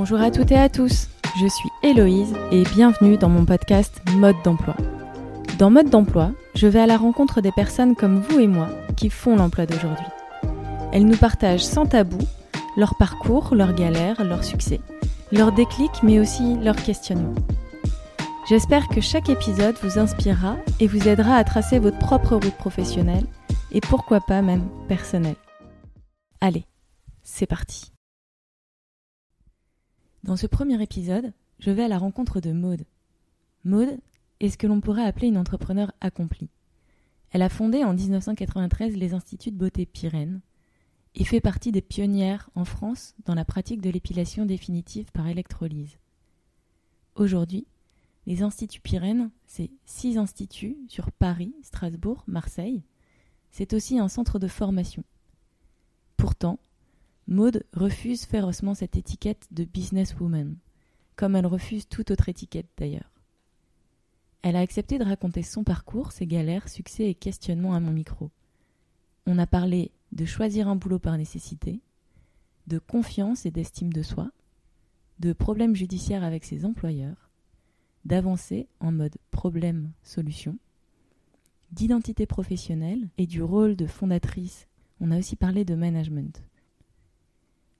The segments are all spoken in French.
Bonjour à toutes et à tous, je suis Héloïse et bienvenue dans mon podcast Mode d'emploi. Dans Mode d'emploi, je vais à la rencontre des personnes comme vous et moi qui font l'emploi d'aujourd'hui. Elles nous partagent sans tabou leur parcours, leurs galères, leurs succès, leurs déclics mais aussi leurs questionnements. J'espère que chaque épisode vous inspirera et vous aidera à tracer votre propre route professionnelle et pourquoi pas même personnelle. Allez, c'est parti. Dans ce premier épisode, je vais à la rencontre de Maude. Maude est ce que l'on pourrait appeler une entrepreneur accomplie. Elle a fondé en 1993 les Instituts de beauté Pyrène et fait partie des pionnières en France dans la pratique de l'épilation définitive par électrolyse. Aujourd'hui, les Instituts Pyrène, c'est six instituts sur Paris, Strasbourg, Marseille. C'est aussi un centre de formation. Pourtant, Maude refuse férocement cette étiquette de businesswoman, comme elle refuse toute autre étiquette d'ailleurs. Elle a accepté de raconter son parcours, ses galères, succès et questionnements à mon micro. On a parlé de choisir un boulot par nécessité, de confiance et d'estime de soi, de problèmes judiciaires avec ses employeurs, d'avancer en mode problème-solution, d'identité professionnelle et du rôle de fondatrice. On a aussi parlé de management.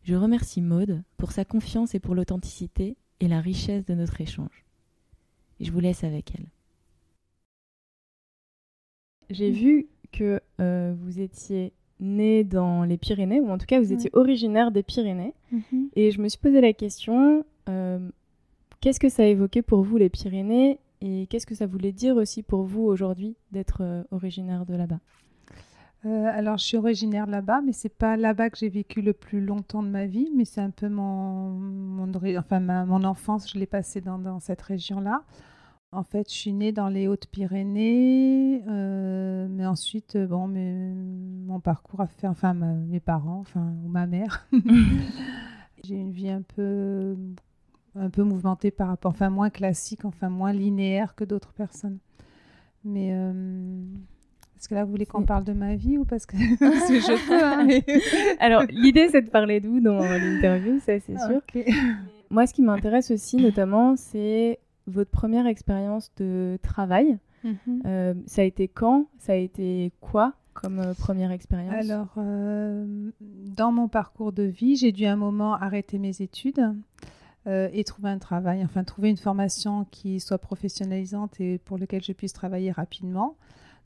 Je remercie Maude pour sa confiance et pour l'authenticité et la richesse de notre échange. Et je vous laisse avec elle. J'ai vu que euh, vous étiez né dans les Pyrénées, ou en tout cas vous étiez originaire des Pyrénées. Mhm. Et je me suis posé la question, euh, qu'est-ce que ça a évoqué pour vous les Pyrénées? Et qu'est-ce que ça voulait dire aussi pour vous aujourd'hui d'être euh, originaire de là-bas? Euh, alors, je suis originaire là-bas, mais c'est pas là-bas que j'ai vécu le plus longtemps de ma vie, mais c'est un peu mon, mon, ori- enfin, ma- mon enfance, je l'ai passée dans, dans cette région-là. En fait, je suis née dans les Hautes-Pyrénées, euh, mais ensuite, euh, bon, mon parcours a fait, enfin, ma- mes parents, enfin, ou ma mère. j'ai une vie un peu, un peu mouvementée par rapport, enfin, moins classique, enfin, moins linéaire que d'autres personnes. Mais euh, est-ce que là, vous voulez qu'on parle de ma vie ou parce que, parce que je peux hein, mais- Alors, l'idée c'est de parler de vous dans l'interview, ça c'est sûr. Moi, ce qui m'intéresse aussi, notamment, c'est votre première expérience de travail. Mhm. Euh, ça a été quand? Ça a été quoi comme euh, première expérience? Alors, euh, dans mon parcours de vie, j'ai dû un moment arrêter mes études et trouver un travail, enfin trouver une formation qui soit professionnalisante et pour laquelle je puisse travailler rapidement.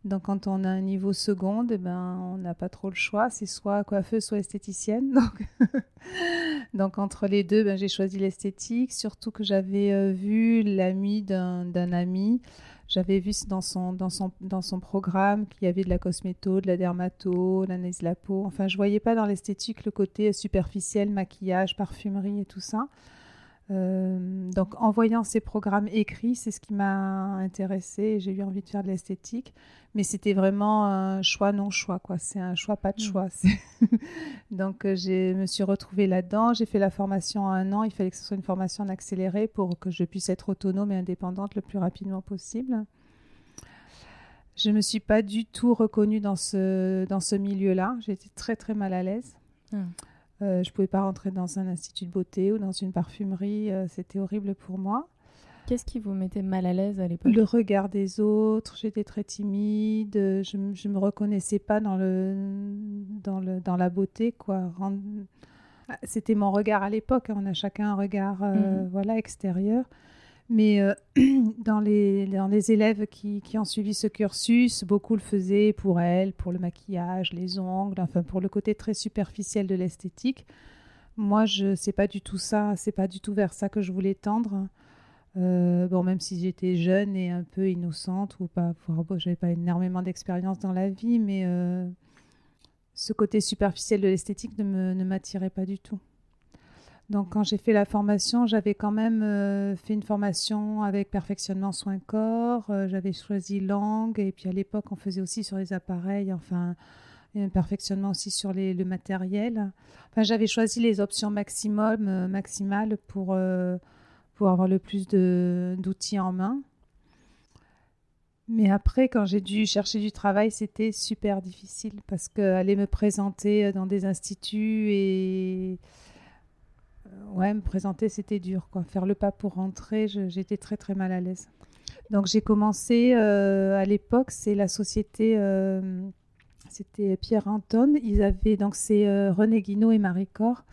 Donc, quand on a un niveau seconde, eh ben, on n'a pas trop le choix. C'est soit coiffeuse, soit esthéticienne. Donc, entre les deux, ben, j'ai choisi l'esthétique. Surtout que j'avais euh, vu l'ami d'un d'un ami. J'avais vu dans son, dans, son, dans son programme qu'il y avait de la cosméto, de la dermato, l'analyse de la peau. Enfin, je voyais pas dans l'esthétique le côté superficiel, maquillage, parfumerie et tout ça. Euh, donc, en voyant ces programmes écrits, c'est ce qui m'a intéressée. J'ai eu envie de faire de l'esthétique, mais c'était vraiment un choix non choix, quoi. C'est un choix pas de Mm. choix. Donc, euh, je me suis retrouvée là-dedans. J'ai fait la formation en un an. Il fallait que ce soit une formation en accéléré pour que je puisse être autonome et indépendante le plus rapidement possible. Je me suis pas du tout reconnue dans ce dans ce milieu-là. J'étais très très mal à l'aise. Ah. Euh, je pouvais pas rentrer dans un institut de beauté ou dans une parfumerie. euh, C'était horrible pour moi. Qu'est-ce qui vous mettait mal à l'aise à l'époque? Le regard des autres, j'étais très timide. Je, je me reconnaissais pas dans le dans le dans la beauté quoi. Ah, C'était mon regard à l'époque. hein, On a chacun un regard euh, Mhm. voilà extérieur. Mais euh, dans, les, dans les élèves qui, ont suivi ce cursus, beaucoup le faisaient pour elles, pour le maquillage, les ongles, enfin pour le côté très superficiel de l'esthétique. Moi, je sais pas du tout ça, c'est pas du tout vers ça que je voulais tendre. Euh, bon, même si j'étais jeune et un peu innocente, ou pas, j'avais pas énormément d'expérience dans la vie, mais euh, ce côté superficiel de l'esthétique ne m'attirait pas du tout. Donc, quand j'ai fait la formation, j'avais quand même euh, fait une formation avec perfectionnement soin corps. euh, j'avais choisi langue, et puis à l'époque, on faisait aussi sur les appareils, enfin, un perfectionnement aussi sur le matériel. Enfin, j'avais choisi les options maximum, euh, maximales pour, pour avoir le plus d'outils en main. Mais après, quand j'ai dû chercher du travail, c'était super difficile parce qu'aller me présenter dans des instituts et ouais, me présenter, c'était dur. Quoi. Faire le pas pour rentrer, j'étais très très mal à l'aise. Donc j'ai commencé à l'époque, c'est la société, c'était Pierre Anton. Ils avaient donc c'est René Guinaud et Marie Cor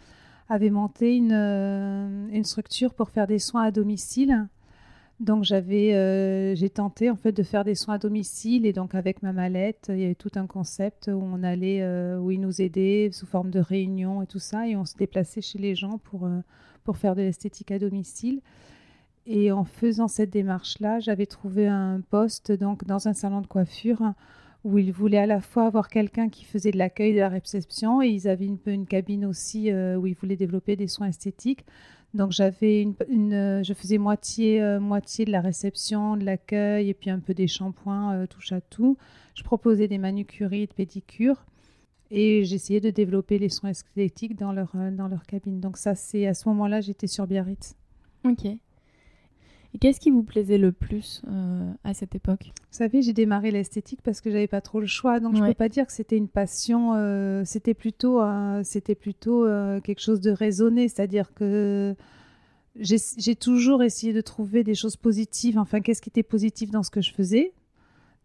avaient monté une, une structure pour faire des soins à domicile donc j'avais, euh, j'ai tenté en fait de faire des soins à domicile et donc avec ma mallette, il y avait tout un concept où on allait, euh, où ils nous aidaient sous forme de réunion et tout ça et on se déplaçait chez les gens pour euh, pour faire de l'esthétique à domicile. Et en faisant cette démarche-là, j'avais trouvé un poste donc dans un salon de coiffure où ils voulaient à la fois avoir quelqu'un qui faisait de l'accueil de la réception et ils avaient une, une cabine aussi où ils voulaient développer des soins esthétiques. Donc j'avais une, euh, je faisais moitié, euh, moitié de la réception, de l'accueil et puis un peu des shampoings, euh, touche à tout. Je proposais des manucuries, de pédicures et j'essayais de développer les soins esthétiques dans leur, dans leur cabine. Donc ça, c'est à ce moment-là, j'étais sur Biarritz. Ok. Et qu'est-ce qui vous plaisait le plus euh, à cette époque? Vous savez, j'ai démarré l'esthétique parce que j'avais pas trop le choix, donc je je peux pas dire que c'était une passion. Euh, c'était plutôt, c'était plutôt euh, quelque chose de raisonné, c'est-à-dire que j'ai toujours essayé de trouver des choses positives. Enfin, qu'est-ce qui était positif dans ce que je faisais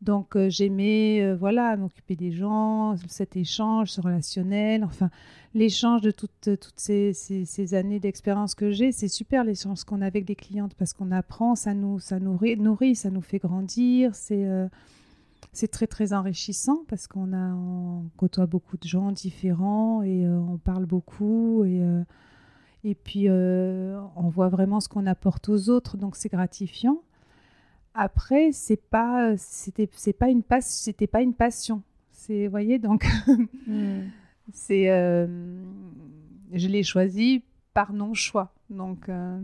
donc euh, j'aimais euh, voilà m'occuper des gens, cet échange, ce relationnel, enfin l'échange de toutes, toutes ces, années d'expérience que j'ai, c'est super l'échange qu'on a avec des clientes parce qu'on apprend, ça nous ça nourrit, ça nous fait grandir, c'est euh, c'est très très enrichissant parce qu'on a on côtoie beaucoup de gens différents et on parle beaucoup et et puis on voit vraiment ce qu'on apporte aux autres. Donc c'est gratifiant. Après, c'est pas, c'était, c'est pas une passe, c'était pas une passion. C'est, voyez, donc, hmm. c'est, euh, je l'ai choisi par non choix. Donc, euh,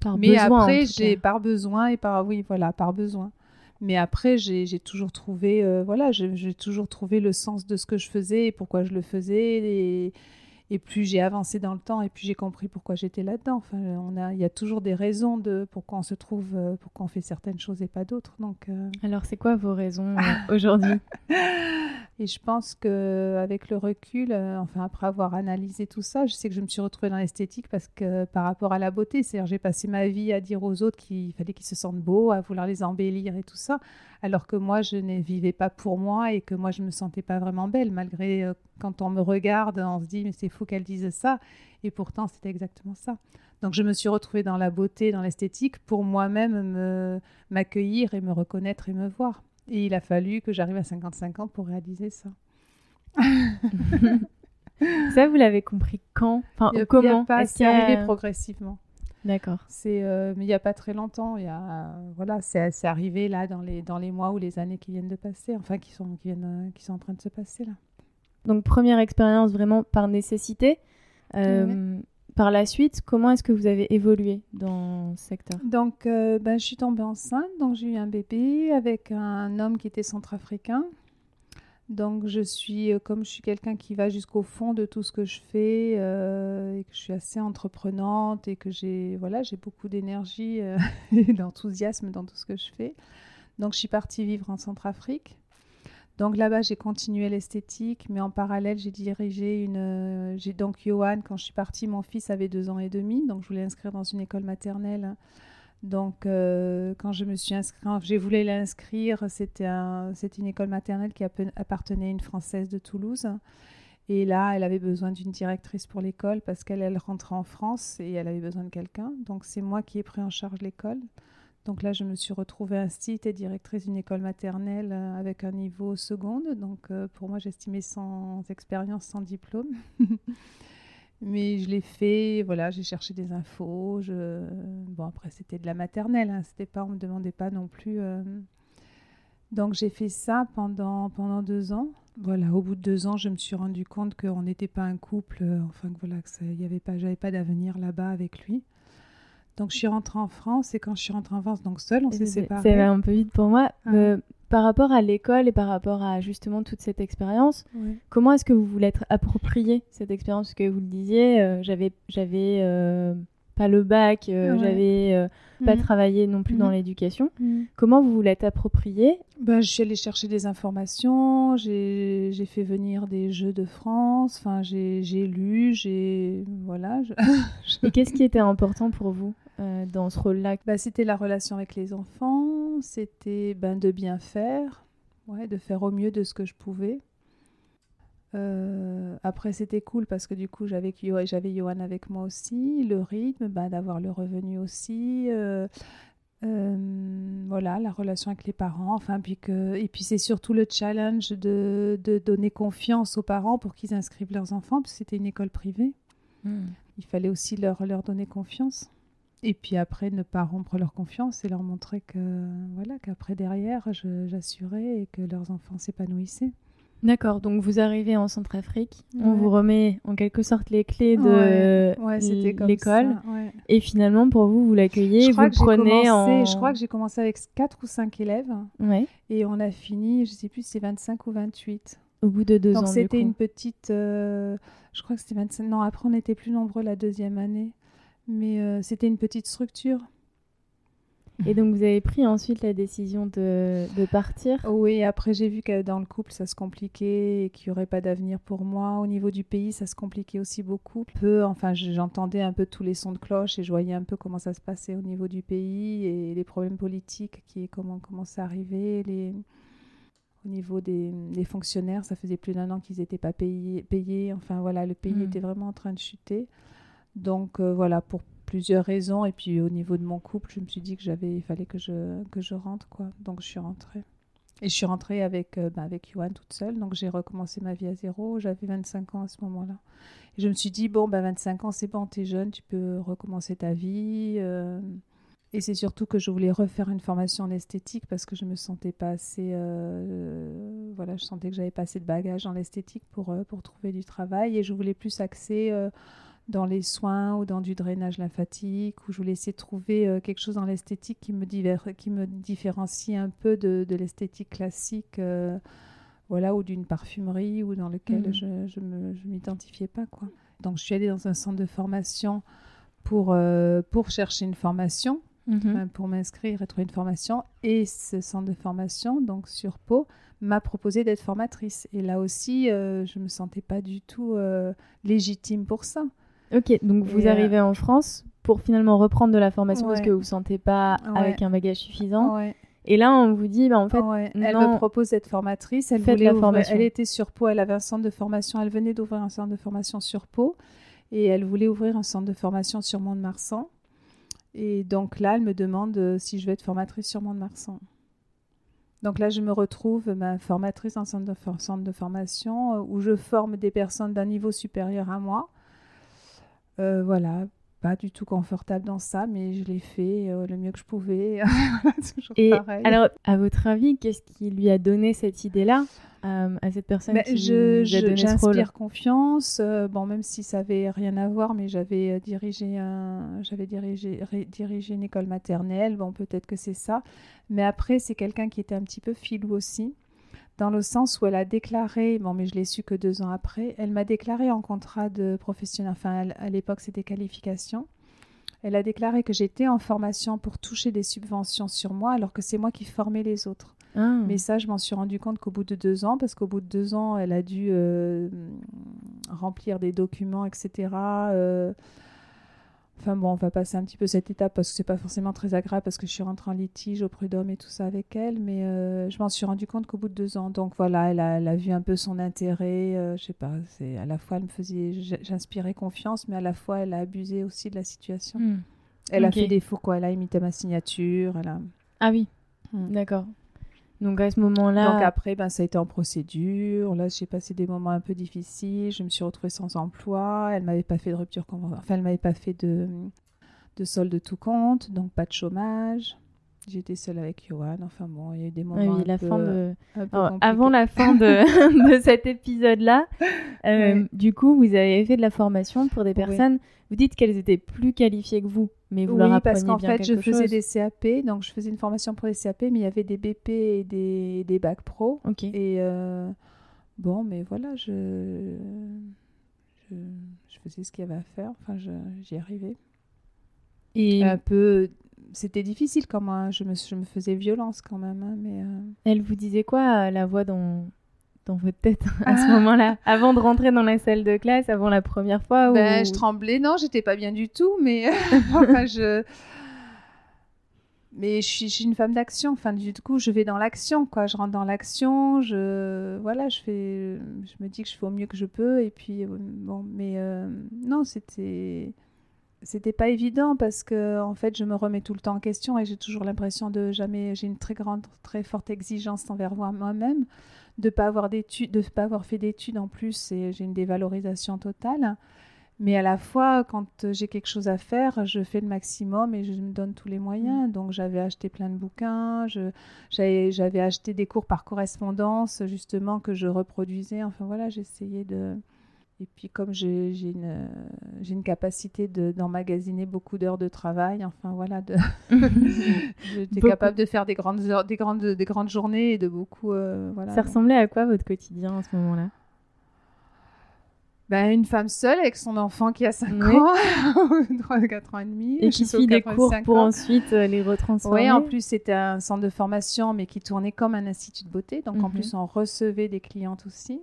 par mais après, j'ai par besoin et par, oui, voilà, par besoin. Mais après, j'ai, toujours trouvé, euh, voilà, j'ai, toujours trouvé le sens de ce que je faisais et pourquoi je le faisais et et plus j'ai avancé dans le temps et plus j'ai compris pourquoi j'étais là-dedans. Enfin, on a, il y a toujours des raisons de pourquoi on se trouve, euh, pourquoi on fait certaines choses et pas d'autres. Donc, euh, alors c'est quoi vos raisons euh, aujourd'hui? Et je pense que avec le recul, enfin après avoir analysé tout ça, je sais que je me suis retrouvée dans l'esthétique parce que par rapport à la beauté, c'est-à-dire j'ai passé ma vie à dire aux autres qu'il fallait qu'ils se sentent beaux, à vouloir les embellir et tout ça, alors que moi je ne vivais pas pour moi et que moi je me sentais pas vraiment belle malgré quand on me regarde, on se dit mais c'est fou qu'elle dise ça. Et pourtant, c'était exactement ça. Donc, je me suis retrouvée dans la beauté, dans l'esthétique, pour moi-même m'accueillir et me reconnaître et me voir. Et il a fallu que j'arrive à 55 ans pour réaliser ça. ça, vous l'avez compris quand? Enfin, comment? C'est arrivé progressivement. D'accord. C'est, euh, mais il n'y a pas très longtemps. Il y a, voilà, c'est, arrivé là dans les dans les mois ou les années qui viennent de passer, enfin qui sont qui viennent, qui sont en train de se passer là. Donc première expérience vraiment par nécessité. Euh, par la suite, comment est-ce que vous avez évolué dans ce secteur? Donc, euh, ben, je suis tombée enceinte, donc j'ai eu un bébé avec un homme qui était centrafricain. Donc, je suis, euh, comme je suis quelqu'un qui va jusqu'au fond de tout ce que je fais et que je suis assez entreprenante et que j'ai, voilà, beaucoup d'énergie et d'enthousiasme dans tout ce que je fais. Donc, je suis partie vivre en Centrafrique. Donc là-bas, j'ai continué l'esthétique, mais en parallèle, j'ai dirigé une. Euh, j'ai donc Johan, quand je suis partie, mon fils avait deux ans et demi, donc je voulais inscrire dans une école maternelle. Donc euh, quand je me suis inscrite, j'ai voulu l'inscrire, c'était un, une école maternelle qui appartenait à une Française de Toulouse. Et là, elle avait besoin d'une directrice pour l'école parce qu'elle elle rentrait en France et elle avait besoin de quelqu'un. Donc c'est moi qui ai pris en charge l'école. Donc là, je me suis retrouvée instite et directrice d'une école maternelle euh, avec un niveau seconde. Donc euh, pour moi, j'estimais sans expérience, sans diplôme. Mais je l'ai fait, voilà, j'ai cherché des infos. Je... Bon, après, c'était de la maternelle, hein, c'était pas, on me demandait pas non plus. Euh. Donc j'ai fait ça pendant, pendant deux ans. Voilà, au bout de deux ans, je me suis rendu compte qu'on n'était pas un couple, enfin que voilà, que avait pas, j'avais pas d'avenir là-bas avec lui. Donc je suis rentrée en France et quand je suis rentrée en France, donc seule, on s'est séparés. C'est un peu vite pour moi. Ah. Euh, par rapport à l'école et par rapport à justement toute cette expérience, comment est-ce que vous voulez être approprié cette expérience? Que vous le disiez, euh, j'avais j'avais euh, pas le bac, euh, Ouais. j'avais pas Mhm. travaillé non plus dans Mhm. l'éducation. Mhm. Comment vous vous l'êtes approprié Ben, je suis allée chercher des informations, j'ai j'ai fait venir des jeux de France, enfin, j'ai j'ai lu, j'ai. Voilà. je- Et qu'est-ce qui était important pour vous? Euh, dans ce rôle-là Ben, c'était la relation avec les enfants, c'était ben, de bien faire, ouais, de faire au mieux de ce que je pouvais. Euh, après, c'était cool parce que du coup, j'avais Johan avec moi aussi, le rythme, ben, d'avoir le revenu aussi. euh, voilà, la relation avec les parents, enfin, puis que, et puis c'est surtout le challenge de, de donner confiance aux parents pour qu'ils inscrivent leurs enfants, parce que c'était une école privée. Il fallait aussi leur, leur donner confiance. Et puis après, ne pas rompre leur confiance et leur montrer que voilà qu'après derrière, j'assurais et que leurs enfants s'épanouissaient. D'accord, donc vous arrivez en Centrafrique, on vous remet en quelque sorte les clés de Ouais, ouais, c'était comme l'école, et finalement pour vous, vous l'accueillez, vous que prenez commencé, en... je crois que j'ai commencé avec 4 ou 5 élèves Ouais, et on a fini, je sais plus si c'est 25 ou 28. au bout de deux Donc ans. du c'était une petite, euh, je crois que c'était 25. Non, après on était plus nombreux la deuxième année, mais euh, c'était une petite structure. Et donc vous avez pris ensuite la décision de, de partir? Oui, après j'ai vu que dans le couple ça se compliquait et qu'il n'y aurait pas d'avenir pour moi. Au niveau du pays, ça se compliquait aussi beaucoup. Peu, enfin, j'entendais un peu tous les sons de cloche et je voyais un peu comment ça se passait au niveau du pays et les problèmes politiques qui comment commençaient à arriver. Les... Au niveau des, des fonctionnaires, ça faisait plus d'un an qu'ils n'étaient pas payés, payés. Enfin voilà, le pays Mm. était vraiment en train de chuter. Donc euh, voilà, pour plusieurs raisons. Et puis au niveau de mon couple, je me suis dit que j'avais, il fallait que je, que je rentre quoi. Donc je suis rentrée. Et je suis rentrée avec, euh, bah, avec Johan toute seule. Donc j'ai recommencé ma vie à zéro. J'avais 25 ans à ce moment-là. Et je me suis dit, bon, bah, 25 ans, c'est bon, t'es jeune, tu peux recommencer ta vie. euh. Et c'est surtout que je voulais refaire une formation en esthétique parce que je me sentais pas assez. voilà, je sentais que j'avais pas assez de bagages dans l'esthétique pour, pour trouver du travail. Et je voulais plus axer dans les soins ou dans du drainage lymphatique, où je voulais essayer de trouver euh, quelque chose dans l'esthétique qui me, diver- qui me différencie un peu de, de l'esthétique classique, euh, voilà, ou d'une parfumerie, ou dans lequel Mhm. je je m'identifiais pas. Quoi. Donc je suis allée dans un centre de formation pour, euh, pour chercher une formation, Mhm. pour m'inscrire et trouver une formation. Et ce centre de formation, donc sur Pau, m'a proposé d'être formatrice. Et là aussi, je me sentais pas du tout légitime pour ça. Ok, donc vous Et, euh, arrivez en France pour finalement reprendre de la formation parce que vous ne vous sentez pas Ouais. avec un bagage suffisant. Ouais. Et là, on vous dit, bah, en fait, Ouais, Elle me propose d'être formatrice. Elle voulait la formation. Elle était sur Pau. Elle avait un centre de formation. Elle venait d'ouvrir un centre de formation sur Pau. Et elle voulait ouvrir un centre de formation sur Mont-de-Marsan. Et donc là, elle me demande euh, si je veux être formatrice sur Mont-de-Marsan. Donc là, je me retrouve ma formatrice en centre de, for- centre de formation euh, où je forme des personnes d'un niveau supérieur à moi. Euh, voilà, pas du tout confortable dans ça, mais je l'ai fait euh, le mieux que je pouvais. Toujours Et pareil. alors, à votre avis, qu'est-ce qui lui a donné cette idée-là euh, à cette personne Ben, qui je, j'inspire confiance. euh, bon, même si ça avait rien à voir, mais j'avais dirigé un, j'avais dirigé, ré- dirigé une école maternelle. Bon, peut-être que c'est ça. Mais après, c'est quelqu'un qui était un petit peu filou aussi, dans le sens où elle a déclaré. Bon, mais je l'ai su que deux ans après. Elle m'a déclaré en contrat de professionnel. Enfin, à l'époque, c'était qualification. Elle a déclaré que j'étais en formation pour toucher des subventions sur moi, alors que c'est moi qui formais les autres. Ah. Mais ça, je m'en suis rendu compte qu'au bout de deux ans, parce qu'au bout de deux ans, elle a dû euh, remplir des documents, etc. euh, Enfin bon, on va passer un petit peu cette étape parce que c'est pas forcément très agréable parce que je suis rentrée en litige au prud'homme et tout ça avec elle, mais euh, je m'en suis rendu compte qu'au bout de deux ans. Donc voilà, elle a, elle a vu un peu son intérêt. euh, je sais pas, c'est à la fois elle me faisait, j'inspirais confiance, mais à la fois elle a abusé aussi de la situation. Hmm. Elle a fait des faux quoi, elle a imité ma signature, elle a. Ah oui, Hmm. d'accord. Donc à ce moment-là, après, ben, ça a été en procédure. Là, j'ai passé des moments un peu difficiles. Je me suis retrouvée sans emploi. Elle m'avait pas fait de rupture conventionnelle. Enfin, elle m'avait pas fait de, de solde de tout compte, donc pas de chômage. J'étais seule avec Johan. Enfin bon, il y a eu des Ah moments oui, un la peu, fin de... un peu Alors, compliqués. avant la fin de, de cet épisode-là, euh, du coup, vous avez fait de la formation pour des Oui. personnes. Vous dites qu'elles étaient plus qualifiées que vous, mais vous leur oui, appreniez parce qu'en bien fait, je faisais chose. des CAP. Donc, je faisais une formation pour les CAP, mais il y avait des BP et des, des bacs pro. Ok. Et euh, bon, mais voilà, je, je, je faisais ce qu'il y avait à faire. Enfin, j'y arrivais. Et un peu, c'était difficile quand même. Je me, je me faisais violence quand même. Hein, mais euh, Elle vous disait quoi, la voix dans, dans votre tête à ce moment-là? Avant de rentrer dans la salle de classe, avant la première fois ben, Je tremblais. Non, j'étais pas bien du tout. Mais enfin, je mais je suis, une femme d'action. Enfin, du coup, je vais dans l'action, quoi. Je rentre dans l'action. Je, voilà, je fais, je me dis que je fais au mieux que je peux. Et puis, euh, bon, mais euh, non, c'était, c'était pas évident parce que, en fait, je me remets tout le temps en question et j'ai toujours l'impression de jamais. J'ai une très grande, très forte exigence envers moi-même, de pas avoir d'études, de pas avoir fait d'études en plus. Et j'ai une dévalorisation totale. Mais à la fois, quand j'ai quelque chose à faire, je fais le maximum et je me donne tous les moyens. Mm. Donc j'avais acheté plein de bouquins, j'avais acheté des cours par correspondance, justement, que je reproduisais. Enfin voilà, j'essayais de... Et puis comme j'ai une, une capacité d'emmagasiner beaucoup d'heures de travail, enfin voilà, de... j'étais capable de faire des grandes, heures, des, grandes, des grandes journées et de beaucoup... Euh, voilà, Ça ressemblait à quoi votre quotidien à ce moment-là? Ben, une femme seule avec son enfant qui a 5 ans, 3, 4 ans et demi. Et qui suit des cours pour ensuite euh, les retransformer. Oui, en plus, c'était un centre de formation, mais qui tournait comme un institut de beauté. Donc, en mhm. plus, on recevait des clientes aussi.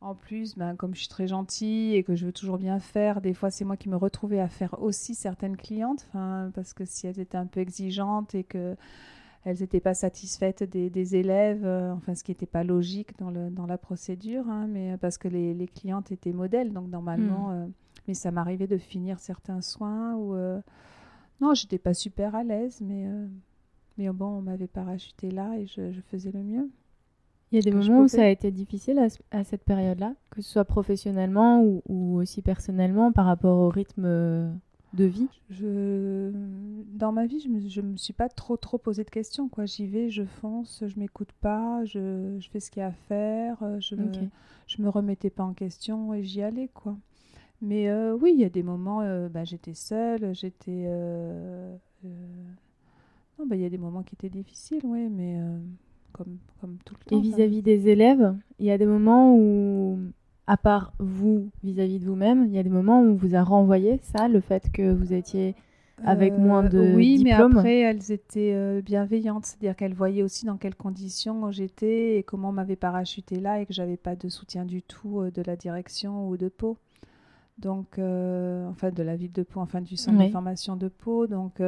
En plus, ben, comme je suis très gentille et que je veux toujours bien faire, des fois, c'est moi qui me retrouvais à faire aussi certaines clientes. Parce que si elles étaient un peu exigeantes et que elles n'étaient pas satisfaites des, élèves, euh, enfin ce qui n'était pas logique dans, le, dans la procédure, hein, mais euh, parce que les, les, clientes étaient modèles, donc normalement, hmm. euh, mais ça m'arrivait de finir certains soins ou non, j'étais pas super à l'aise, mais mais bon, on m'avait parachuté là et je, faisais le mieux. Il y a des moments où ça a été difficile à, cette période-là, que ce soit professionnellement ou, ou, aussi personnellement par rapport au rythme de vie? Je... Dans ma vie, je me, je me suis pas trop trop posé de questions. quoi. J'y vais, je fonce, je m'écoute pas, je, je, fais ce qu'il y a à faire, je, me, je me remettais pas en question et j'y allais. quoi. Mais euh, oui, il y a des moments, euh, bah, j'étais seule, j'étais... Euh, non, bah, il y a des moments qui étaient difficiles, oui, mais comme, comme tout le temps. Et vis-à-vis -vis des élèves, il y a des moments où à part vous vis-à-vis de vous-même, il y a des moments où on vous a renvoyé ça, le fait que vous étiez avec euh, moins de oui, mais après elles étaient euh, bienveillantes, c'est-à-dire qu'elles voyaient aussi dans quelles conditions j'étais et comment on m'avait parachuté là et que j'avais pas de soutien du tout euh, de la direction ou de Pau. Donc, enfin de la ville de Pau, enfin du centre de formation de Pau. Donc,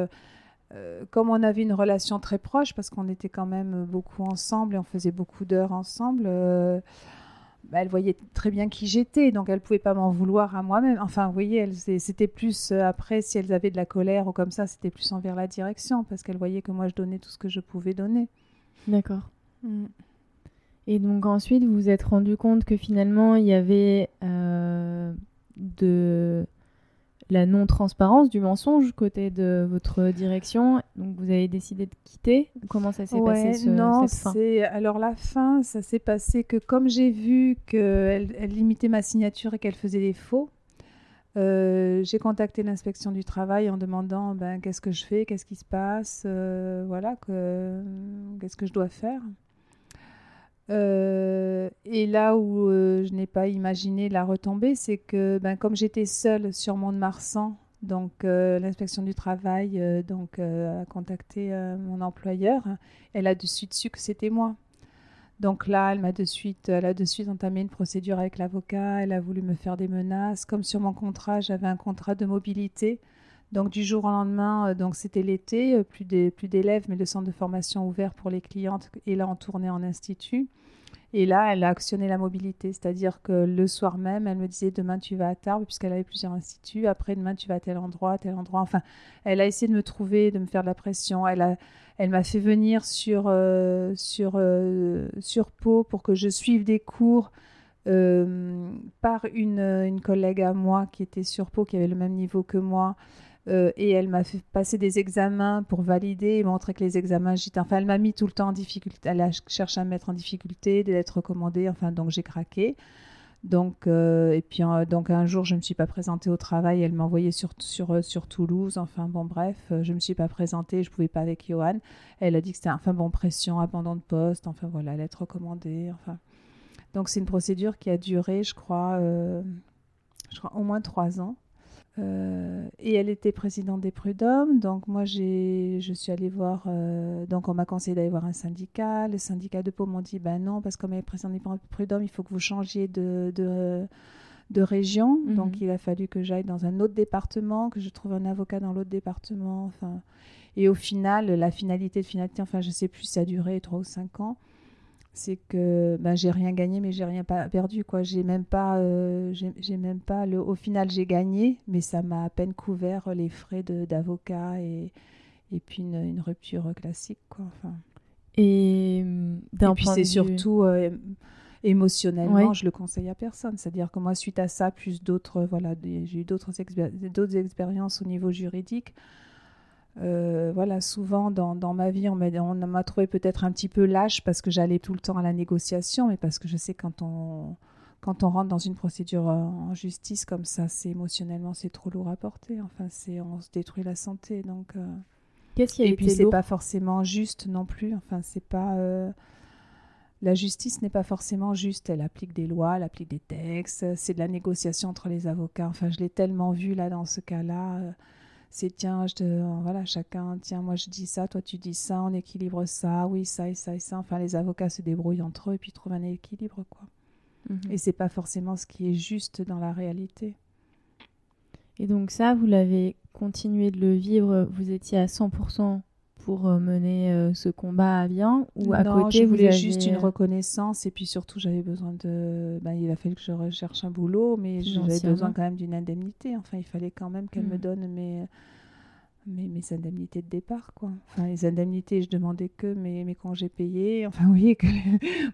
comme on avait une relation très proche parce qu'on était quand même beaucoup ensemble et on faisait beaucoup d'heures ensemble bah, elle voyait très bien qui j'étais, donc elle pouvait pas m'en vouloir à moi-même. Enfin, vous voyez, c'était plus euh, après, si elles avaient de la colère ou comme ça, c'était plus envers la direction, parce qu'elle voyait que moi, je donnais tout ce que je pouvais donner. D'accord. Mm. Et donc ensuite, vous vous êtes rendu compte que finalement, il y avait euh, de la non-transparence du mensonge côté de votre direction. Donc vous avez décidé de quitter. Comment ça s'est passé ce, non, cette fin? Alors la fin, ça s'est passé que comme j'ai vu qu'elle elle limitait ma signature et qu'elle faisait des faux, euh, j'ai contacté l'inspection du travail en demandant ben, qu'est-ce que je fais, qu'est-ce qui se passe, euh, voilà, qu'est-ce que je dois faire. Euh, et là où euh, je n'ai pas imaginé la retombée, c'est que ben, comme j'étais seule sur Mont-de-Marsan, donc euh, l'inspection du travail donc, a contacté mon employeur, elle a de suite su que c'était moi. Donc là, elle de suite, elle a de suite entamé une procédure avec l'avocat. Elle a voulu me faire des menaces. Comme sur mon contrat, j'avais un contrat de mobilité. Donc du jour au lendemain, donc c'était l'été, plus d'élèves, mais le centre de formation ouvert pour les clientes. Et là, on tournait en institut. Et là, elle a actionné la mobilité, c'est-à-dire que le soir même, elle me disait demain tu vas à Tarbes, puisqu'elle avait plusieurs instituts, après demain tu vas à tel endroit, tel endroit. Enfin, elle a essayé de me trouver, de me faire de la pression. Elle a, elle m'a fait venir sur euh, sur euh, sur Pau pour que je suive des cours euh, par une, une collègue à moi qui était sur Pau, qui avait le même niveau que moi. Euh, et elle m'a fait passer des examens pour valider et montrer que les examens, enfin, elle m'a mis tout le temps en difficulté. Elle a à me mettre en difficulté, des lettres recommandées, enfin, donc j'ai craqué. Donc, euh, et puis, euh, donc un jour, je ne me suis pas présentée au travail. Elle m'a envoyé sur, sur, sur Toulouse. Enfin, bon, bref, je ne me suis pas présentée. Je ne pouvais pas avec Johan. Elle a dit que c'était, enfin, bon, pression, abandon de poste. Enfin, voilà, lettre recommandée. Enfin. Donc, c'est une procédure qui a duré, je crois, je crois au moins trois ans. Euh, et elle était présidente des prud'hommes. Donc moi, j'ai, je suis allée voir. euh, donc on m'a conseillé d'aller voir un syndicat. Le syndicat de Pau m'ont dit, ben non, parce que comme elle est présidente des prud'hommes, il faut que vous changiez de, de, de région. Mhm. Donc il a fallu que j'aille dans un autre département, que je trouve un avocat dans l'autre département. Enfin, et au final, la finalité de finalité, enfin je sais plus, ça a duré trois ou cinq ans. C'est que ben, j'ai rien gagné, mais j'ai rien pas perdu quoi. J'ai même pas, euh, j'ai même pas le. Au final, j'ai gagné, mais ça m'a à peine couvert les frais d'avocat et et puis une, une rupture classique quoi. Enfin, Et hum, et puis c'est surtout euh, émotionnellement, Ouais. je le conseille à personne. C'est-à-dire que moi, suite à ça, plus d'autres, voilà, j'ai eu d'autres expé- d'autres expériences au niveau juridique. Euh, voilà, souvent dans, dans ma vie, on m'a trouvé peut-être un petit peu lâche parce que j'allais tout le temps à la négociation, mais parce que je sais quand on quand on rentre dans une procédure euh, en justice comme ça, c'est émotionnellement c'est trop lourd à porter. Enfin, c'est on se détruit la santé, donc. euh, Qu'est-ce qui a et été puis c'est pas forcément juste non plus. Enfin, c'est pas euh, la justice n'est pas forcément juste. Elle applique des lois, elle applique des textes. C'est de la négociation entre les avocats. Enfin, je l'ai tellement vu là dans ce cas-là. C'est tiens, je te- voilà, chacun, tiens, moi je dis ça, toi tu dis ça, on équilibre ça, oui, ça et ça et ça. Enfin, les avocats se débrouillent entre eux et puis trouvent un équilibre, quoi. Mhm. Et c'est pas forcément ce qui est juste dans la réalité. Et donc ça, vous l'avez continué de le vivre, vous étiez à 100% pour euh, mener euh, ce combat à bien ou à non, côté je vous voulais aviez... juste une reconnaissance et puis surtout j'avais besoin de. Ben, il a fallu que je recherche un boulot, mais j'avais besoin quand même d'une indemnité. Enfin, il fallait quand même qu'elle me Mm. donne mes, mes, mes indemnités de départ, quoi. Enfin, les indemnités, je demandais que mes, mes congés payés. Enfin, voyez que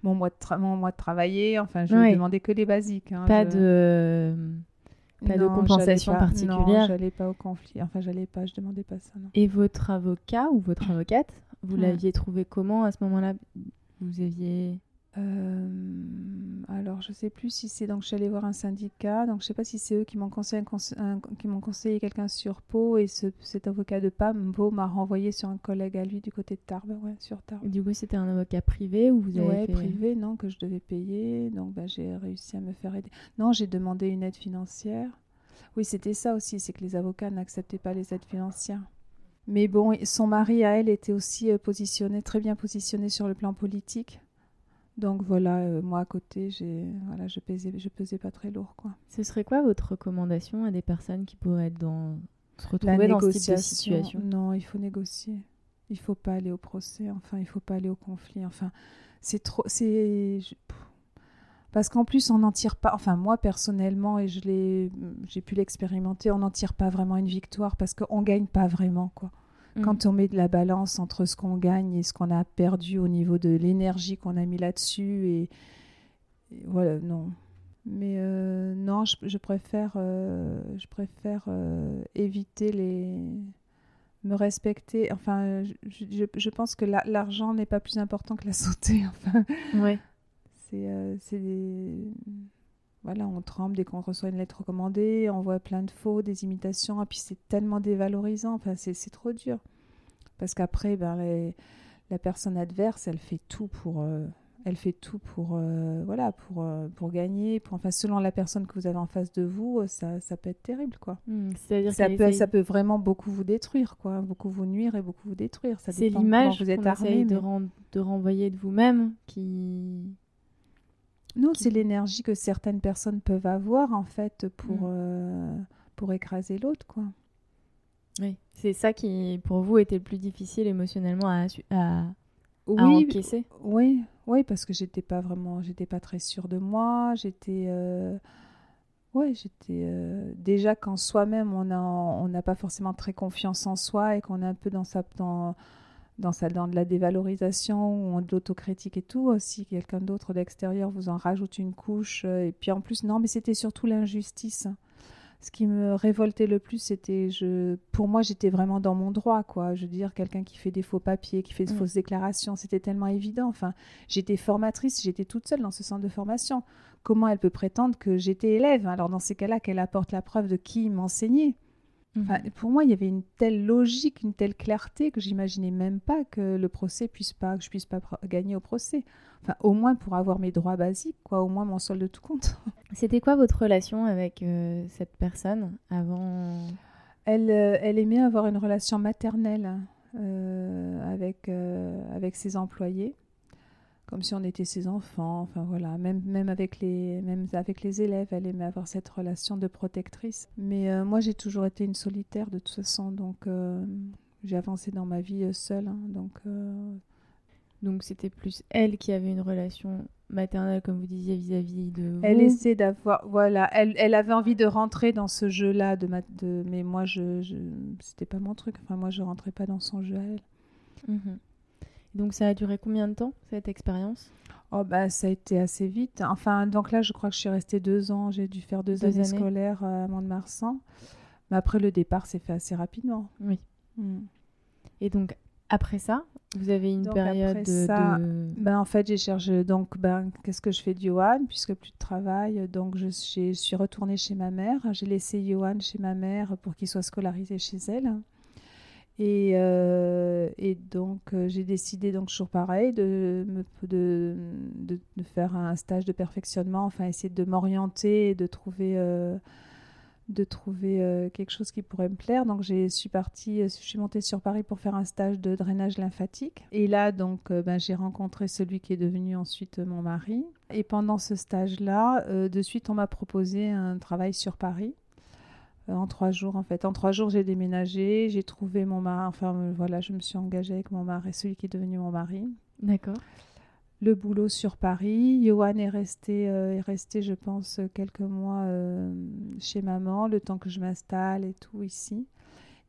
mon mois de tra- mon mois de travailler. Enfin, je Ouais. demandais que les basiques. hein. Pas Je- de pas de compensation pas- particulière. Non, j'allais pas au conflit. Enfin, j'allais pas. Je demandais pas ça. Non. Et votre avocat ou votre avocate, vous Ouais. l'aviez trouvé comment à ce moment-là? Vous aviez Euh, alors, je sais plus si c'est donc je suis allée voir un syndicat, donc je sais pas si c'est eux qui m'ont conseillé, qui m'ont quelqu'un sur Pau et ce, cet avocat de Pau, m'a renvoyé sur un collègue à lui du côté de Tarbes, ouais, sur Tarbes. du coup c'était un avocat privé ou vous avez Ouais, fait- privé, non, que je devais payer, donc ben, j'ai réussi à me faire aider. Non, j'ai demandé une aide financière. Oui, c'était ça aussi, c'est que les avocats n'acceptaient pas les aides financières. Mais bon, son mari à elle était aussi euh, positionné, très bien positionné sur le plan politique. Donc voilà, euh, moi à côté, j'ai, voilà, je pesais, je pesais pas très lourd, quoi. Ce serait quoi votre recommandation à des personnes qui pourraient être dans se La retrouver dans ce type de situation? Non, il faut négocier. Il faut pas aller au procès, enfin, il faut pas aller au conflit. Enfin, c'est trop, c'est parce qu'en plus on n'en tire pas. Enfin, moi personnellement, et je l'ai, j'ai pu l'expérimenter, on n'en tire pas vraiment une victoire parce qu'on gagne pas vraiment, quoi. Mm. Quand on met de la balance entre ce qu'on gagne et ce qu'on a perdu au niveau de l'énergie qu'on a mis là-dessus, et, et voilà, non. Mais euh, non, je, je préfère, euh, je préfère euh, éviter les. me respecter. Enfin, je, je, je pense que la- l'argent n'est pas plus important que la santé. Enfin, Ouais. c'est euh, c'est des. Voilà, on tremble dès qu'on reçoit une lettre recommandée, on voit plein de faux, des imitations, et puis c'est tellement dévalorisant, enfin, c'est c'est trop dur. Parce qu'après, ben, les- la personne adverse, elle fait tout pour, euh, elle fait tout pour, euh, voilà, pour, euh, pour gagner. Pour, enfin, selon la personne que vous avez en face de vous, ça, ça peut être terrible, quoi. Mm. C'est-à-dire Ça qu'elle peut, essaye- ça peut vraiment beaucoup vous détruire, quoi. Beaucoup vous nuire et beaucoup vous détruire. Ça c'est l'image vous êtes armé. ren- de renvoyer de vous-même qui Non, c'est l'énergie que certaines personnes peuvent avoir, en fait, pour, Mm. euh, pour écraser l'autre, quoi. Oui, c'est ça qui, pour vous, était le plus difficile émotionnellement à, à, à Oui, encaisser. Oui, oui, parce que j'étais pas vraiment, j'étais pas très sûre de moi. J'étais, euh, ouais, j'étais euh, déjà quand soi-même on a, on n'a pas forcément très confiance en soi et qu'on est un peu dans sa, dans, dans sa, dans de la dévalorisation ou de l'autocritique et tout. Si quelqu'un d'autre d'extérieur vous en rajoute une couche, euh, et puis en plus non, mais c'était surtout l'injustice. Ce qui me révoltait le plus, c'était, je, pour moi, j'étais vraiment dans mon droit, quoi. Je veux dire, quelqu'un qui fait des faux papiers, qui fait de Mm. fausses déclarations, c'était tellement évident. Enfin, j'étais formatrice, j'étais toute seule dans ce centre de formation. Comment elle peut prétendre que j'étais élève? Alors, dans ces cas-là, qu'elle apporte la preuve de qui m'enseignait? Enfin, pour moi, il y avait une telle logique, une telle clarté que j'imaginais même pas que le procès puisse pas, que je puisse pas gagner au procès. Enfin, au moins pour avoir mes droits basiques, quoi, au moins mon solde de tout compte. C'était quoi votre relation avec euh, cette personne avant? Elle, euh, elle aimait avoir une relation maternelle euh, avec, avec ses employés, comme si on était ses enfants. Enfin voilà, même, même, avec les, même avec les élèves, elle aimait avoir cette relation de protectrice. Mais moi, j'ai toujours été une solitaire de toute façon, donc j'ai avancé dans ma vie seule. Hein, donc donc c'était plus elle qui avait une relation maternelle, comme vous disiez, vis-à-vis de vous. Elle essaie d'avoir, voilà, elle, elle, avait envie de rentrer dans ce jeu-là, de, de, mais moi, je, je c'était pas mon truc. Enfin, moi, je rentrais pas dans son jeu à elle. Mhm. Donc ça a duré combien de temps cette expérience? Oh bah ça a été assez vite. Enfin donc là je crois que je suis restée deux ans. J'ai dû faire deux, années, scolaires à Mont-de-Marsan. Mais après le départ s'est fait assez rapidement. Oui. Mm. Et donc après ça, vous avez une période de... Ben, en fait, j'ai cherché, donc, ben, qu'est-ce que je fais de Johan, puisque plus de travail, donc je, suis retournée chez ma mère, j'ai laissé Johan chez ma mère pour qu'il soit scolarisé chez elle. Et, euh, et donc, euh, j'ai décidé, donc toujours pareil, de, faire un stage de perfectionnement, enfin, essayer de m'orienter et de trouver... Euh, quelque chose qui pourrait me plaire. Donc je suis partie, je suis montée sur Paris pour faire un stage de drainage lymphatique. Et là, donc, ben, j'ai rencontré celui qui est devenu ensuite mon mari. Et pendant ce stage-là, de suite, on m'a proposé un travail sur Paris. En trois jours, en fait. En trois jours, j'ai déménagé, j'ai trouvé mon mari. Enfin, voilà, je me suis engagée avec mon mari, celui qui est devenu mon mari. D'accord le boulot sur Paris. Johan est resté, euh, est resté, je pense, quelques mois euh, chez maman, le temps que je m'installe et tout ici.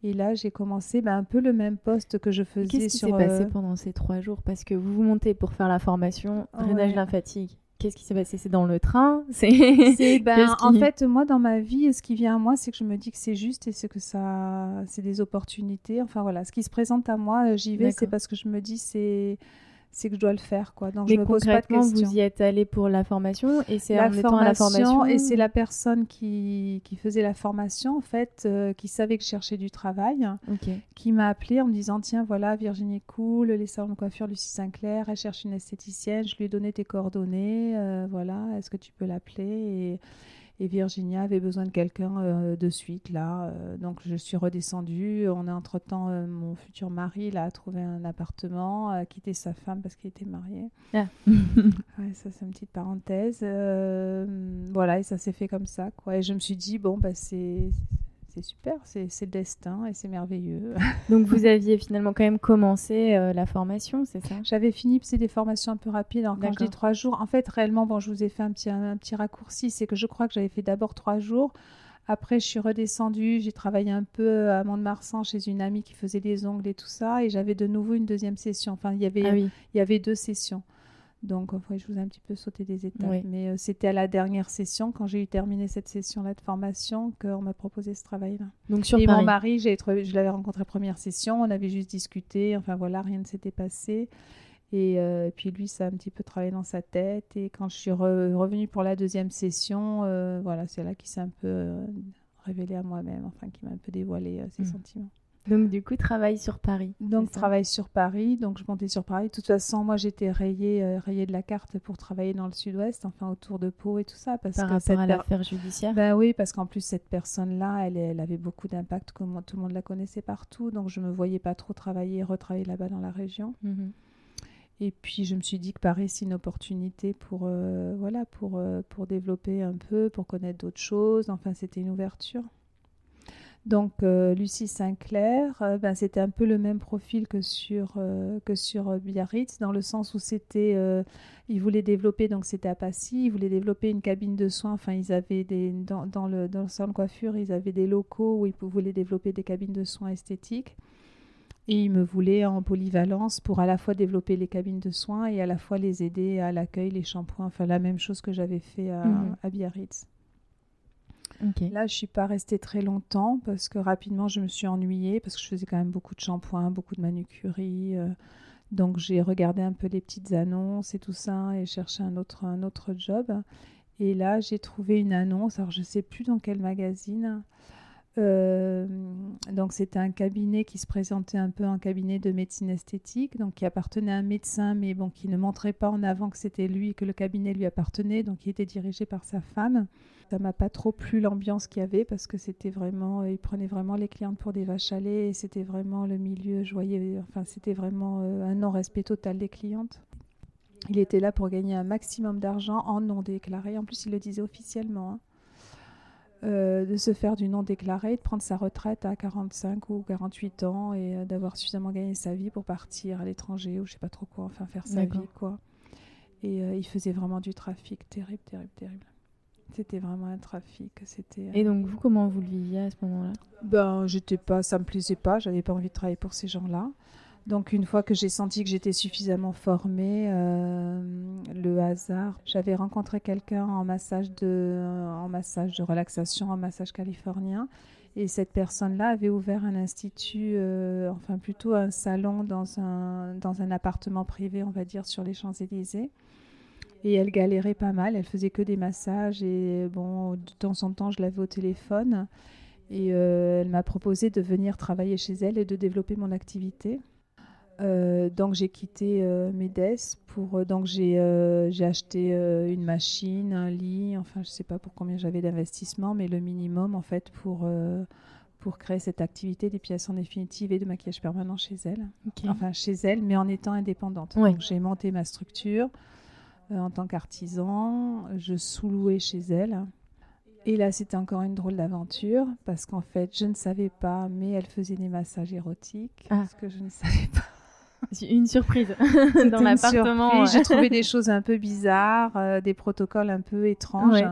Et là, j'ai commencé ben, un peu le même poste que je faisais Qu'est-ce qui s'est passé euh, pendant ces trois jours? Parce que vous vous montez pour faire la formation drainage lymphatique. Qu'est-ce qui s'est passé? C'est dans le train? C'est ben, en fait moi dans ma vie, ce qui vient à moi, c'est que je me dis que c'est juste et c'est que ça, c'est des opportunités. Enfin voilà, ce qui se présente à moi, j'y vais, c'est parce que je me dis c'est c'est que je dois le faire quoi. Donc je me pose pas de questions. vous y êtes allé pour la formation et c'est en étant à la formation et c'est la personne qui, qui, faisait la formation en fait euh, qui savait que je cherchais du travail qui m'a appelé en me disant tiens voilà Virginie cool les salons de coiffure Lucie Sinclair elle cherche une esthéticienne je lui ai donné tes coordonnées euh, voilà est-ce que tu peux l'appeler et et Virginia avait besoin de quelqu'un euh, de suite là. Euh, donc je suis redescendue. On a entre-temps, euh, mon futur mari là, a trouvé un appartement, a quitté sa femme parce qu'il était marié. Ah. ouais, ça c'est une petite parenthèse. voilà, et ça s'est fait comme ça. Quoi. Et je me suis dit, bon, bah, c'est c'est super, c'est le destin et c'est merveilleux. Donc vous aviez finalement quand même commencé euh, la formation, c'est ça? J'avais fini, c'est des formations un peu rapides. quand je dis trois jours, en fait réellement, bon, je vous ai fait un petit, un, petit raccourci, c'est que je crois que j'avais fait d'abord trois jours. Après, je suis redescendue, j'ai travaillé un peu à Mont-de-Marsan chez une amie qui faisait des ongles et tout ça, et j'avais de nouveau une deuxième session. Enfin, il y avait, ah il y avait deux sessions. Donc, je vous ai un petit peu sauté des étapes. Mais euh, c'était à la dernière session, quand j'ai eu terminé cette session-là de formation, qu'on m'a proposé ce travail-là. Donc, sur Et mon mari, je l'avais rencontré première session, on avait juste discuté, enfin voilà, rien ne s'était passé. Et euh, puis lui, ça a un petit peu travaillé dans sa tête. Et quand je suis revenue pour la deuxième session, euh, voilà, c'est là qu'il s'est un peu révélé à moi-même, enfin, qui m'a un peu dévoilé ses mmh. sentiments. Donc du coup, travail sur Paris. Donc travail sur Paris. Donc je montais sur Paris. De toute façon, moi j'étais rayée, euh, rayée de la carte pour travailler dans le Sud-Ouest, enfin autour de Pau et tout ça, parce Par rapport à l'affaire judiciaire? Ben oui, parce qu'en plus cette personne-là, elle, elle, avait beaucoup d'impact, comme tout le monde la connaissait partout, donc je me voyais pas trop travailler, retravailler là-bas dans la région. Mhm. Et puis je me suis dit que Paris c'est une opportunité pour euh, voilà pour euh, pour développer un peu, pour connaître d'autres choses. Enfin c'était une ouverture. Donc euh, Lucie Sinclair, euh, ben, c'était un peu le même profil que sur, euh, que sur Biarritz, dans le sens où c'était, ils voulaient développer, donc c'était à Passy, ils voulaient développer une cabine de soins, enfin ils avaient des, dans, dans, le, dans le salon de coiffure, ils avaient des locaux où ils voulaient développer des cabines de soins esthétiques. Et ils me voulaient en polyvalence pour à la fois développer les cabines de soins et à la fois les aider à l'accueil, les shampoings, enfin la même chose que j'avais fait à, mhm. à Biarritz. Là, je suis pas restée très longtemps parce que rapidement, je me suis ennuyée parce que je faisais quand même beaucoup de shampoing, beaucoup de manucurie. Euh, donc, j'ai regardé un peu les petites annonces et tout ça et cherché un autre, un autre job. Et là, j'ai trouvé une annonce. Alors, je sais plus dans quel magazine. Euh, donc c'était un cabinet qui se présentait un peu un cabinet de médecine esthétique, donc qui appartenait à un médecin, mais bon, qui ne montrait pas en avant que c'était lui, que le cabinet lui appartenait, donc il était dirigé par sa femme. Ça m'a pas trop plu l'ambiance qu'il y avait parce que c'était vraiment, il prenait vraiment les clientes pour des vaches à lait et c'était vraiment le milieu, je voyais, enfin c'était vraiment euh, un non-respect total des clientes. Il était là pour gagner un maximum d'argent en non déclaré. En plus, il le disait officiellement. Hein. Euh, de se faire du non déclaré, de prendre sa retraite à 45 ou 48 ans et euh, d'avoir suffisamment gagné sa vie pour partir à l'étranger ou je sais pas trop quoi, enfin faire sa vie quoi. Et euh, il faisait vraiment du trafic terrible, terrible, terrible. C'était vraiment un trafic. C'était. Et donc vous, comment vous le viviez à ce moment-là? Ben, j'étais pas, ça me plaisait pas. J'avais pas envie de travailler pour ces gens-là. Donc une fois que j'ai senti que j'étais suffisamment formée, euh, le hasard, j'avais rencontré quelqu'un en massage de, en massage de relaxation, en massage californien, et cette personne-là avait ouvert un institut, euh, enfin plutôt un salon dans un dans un appartement privé, on va dire, sur les Champs Élysées. Et elle galérait pas mal, elle faisait que des massages et bon, de temps en temps, je l'avais au téléphone. Et euh, elle m'a proposé de venir travailler chez elle et de développer mon activité. Euh, donc j'ai quitté euh, Medes pour euh, donc j'ai j'ai acheté une machine, un lit, enfin je sais pas pour combien j'avais d'investissement, mais le minimum en fait pour pour créer cette activité des pièces en définitive et de maquillage permanent chez elle. Enfin chez elle, mais en étant indépendante. Donc j'ai monté ma structure en tant qu'artisan, je sous-louais chez elle. Et là, c'était encore une drôle d'aventure parce qu'en fait, je ne savais pas, mais elle faisait des massages érotiques, ah. ce que je ne savais pas. Une surprise dans l'appartement. J'ai trouvé des choses un peu bizarres, euh, des protocoles un peu étranges.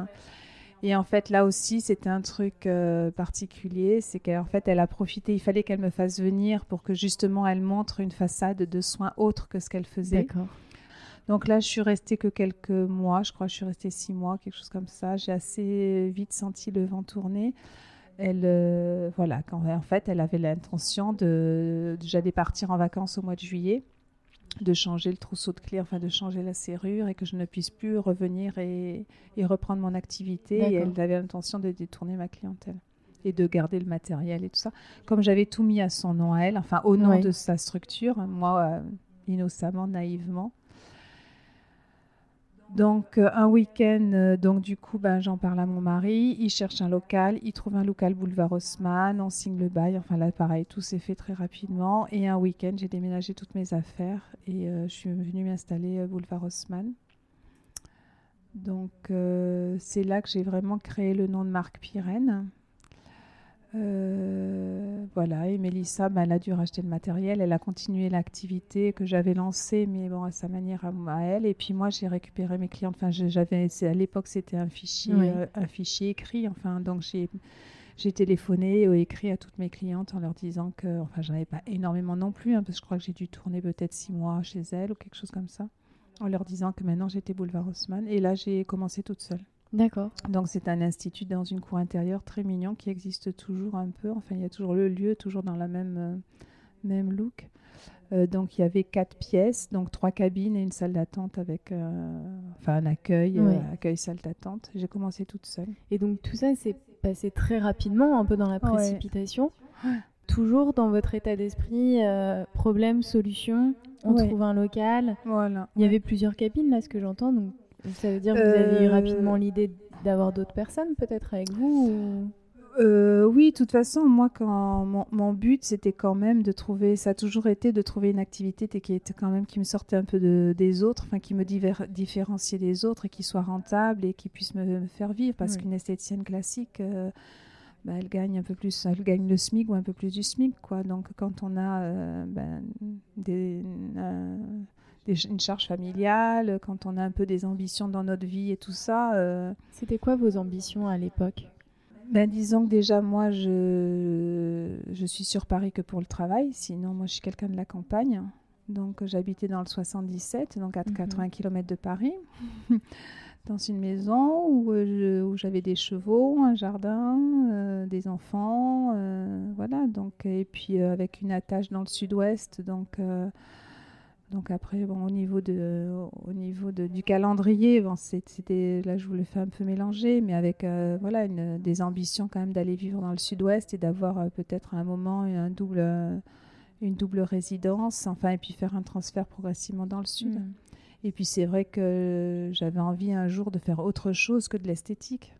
Et en fait, là aussi, c'était un truc euh, particulier. C'est qu'en fait, elle a profité. Il fallait qu'elle me fasse venir pour que justement elle montre une façade de soins autre que ce qu'elle faisait. D'accord. Donc là, je suis restée que quelques mois. Je crois que je suis restée six mois, quelque chose comme ça. J'ai assez vite senti le vent tourner elle, euh, voilà, quand, en fait, elle avait l'intention de, j'allais partir en vacances au mois de juillet, de changer le trousseau de clés, enfin de changer la serrure et que je ne puisse plus revenir et, reprendre mon activité. Et elle avait l'intention de détourner ma clientèle et de garder le matériel et tout ça. Comme j'avais tout mis à son nom à elle, enfin au nom de sa structure, moi, euh, innocemment, naïvement, donc euh, un week-end, euh, donc du coup, ben, j'en parle à mon mari. Il cherche un local, il trouve un local boulevard Haussmann, on signe le bail. Enfin là, pareil, tout s'est fait très rapidement. Et un week-end, j'ai déménagé toutes mes affaires et euh, je suis venue m'installer boulevard Haussmann. Donc c'est là que j'ai vraiment créé le nom de marque Pyrène. Euh, voilà, et Mélissa, bah, elle a dû racheter le matériel, elle a continué l'activité que j'avais lancée, mais bon, à sa manière à, elle. Et puis moi, j'ai récupéré mes clients. Enfin, j'avais, à l'époque, c'était un fichier, euh, un fichier écrit. Enfin, donc j'ai, j'ai téléphoné ou écrit à toutes mes clientes en leur disant que, enfin, j'en avais pas énormément non plus, hein, parce que je crois que j'ai dû tourner peut-être six mois chez elle ou quelque chose comme ça, en leur disant que maintenant j'étais boulevard Haussmann. Et là, j'ai commencé toute seule. D'accord. Donc c'est un institut dans une cour intérieure très mignon qui existe toujours un peu. Enfin, il y a toujours le lieu, toujours dans la même, euh, même look. Euh, donc il y avait quatre pièces, donc trois cabines et une salle d'attente avec euh, enfin un accueil, accueil salle d'attente. J'ai commencé toute seule. Et donc tout ça s'est passé très rapidement, un peu dans la précipitation. Toujours dans votre état d'esprit, problème, solution, on trouve un local. Voilà. Il y avait plusieurs cabines là, ce que j'entends. Donc ça veut dire que vous avez eu rapidement euh, l'idée d'avoir d'autres personnes peut-être avec vous euh, oui, de toute façon, moi, quand mon, but, c'était quand même de trouver, ça a toujours été de trouver une activité qui était quand même qui me sortait un peu de, des autres, enfin qui me différenciait des autres et qui soit rentable et qui puisse me, faire vivre. Parce qu'une esthéticienne classique, euh, bah, elle gagne un peu plus, elle gagne le SMIC ou un peu plus du SMIC, quoi. Donc quand on a ben, des, une charge familiale, quand on a un peu des ambitions dans notre vie et tout ça. Euh, C'était quoi vos ambitions à l'époque? ben, Disons que déjà, moi, je, je suis sur Paris que pour le travail. Sinon, moi, je suis quelqu'un de la campagne. Donc, j'habitais dans le 77, donc à 80 mhm. km de Paris, dans une maison où, euh, où j'avais des chevaux, un jardin, euh, des enfants, voilà. Donc, et puis avec une attache dans le sud-ouest, donc Donc après, bon, au niveau, de, au niveau de, du calendrier, bon, c'était là je voulais faire un peu mélanger, mais avec euh, voilà une, des ambitions quand même d'aller vivre dans le sud-ouest et d'avoir euh, peut-être à un moment un double, euh, une double résidence, enfin et puis faire un transfert progressivement dans le sud. Mm. Et puis c'est vrai que j'avais envie un jour de faire autre chose que de l'esthétique,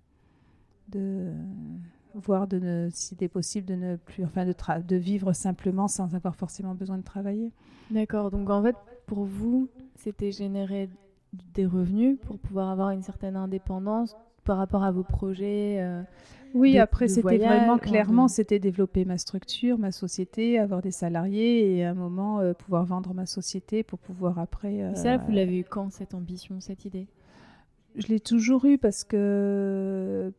de voir de ne, si c'était possible de ne plus, enfin de, de vivre simplement sans avoir forcément besoin de travailler. D'accord. Donc en fait, pour vous, c'était générer des revenus pour pouvoir avoir une certaine indépendance par rapport à vos projets. Euh, oui, de- après c'était vraiment enfin, clairement, de- c'était développer ma structure, ma société, avoir des salariés et à un moment euh, pouvoir vendre ma société pour pouvoir après. Et euh, ça, vous l'avez eu quand cette ambition, cette idée? Je l'ai toujours eu parce que.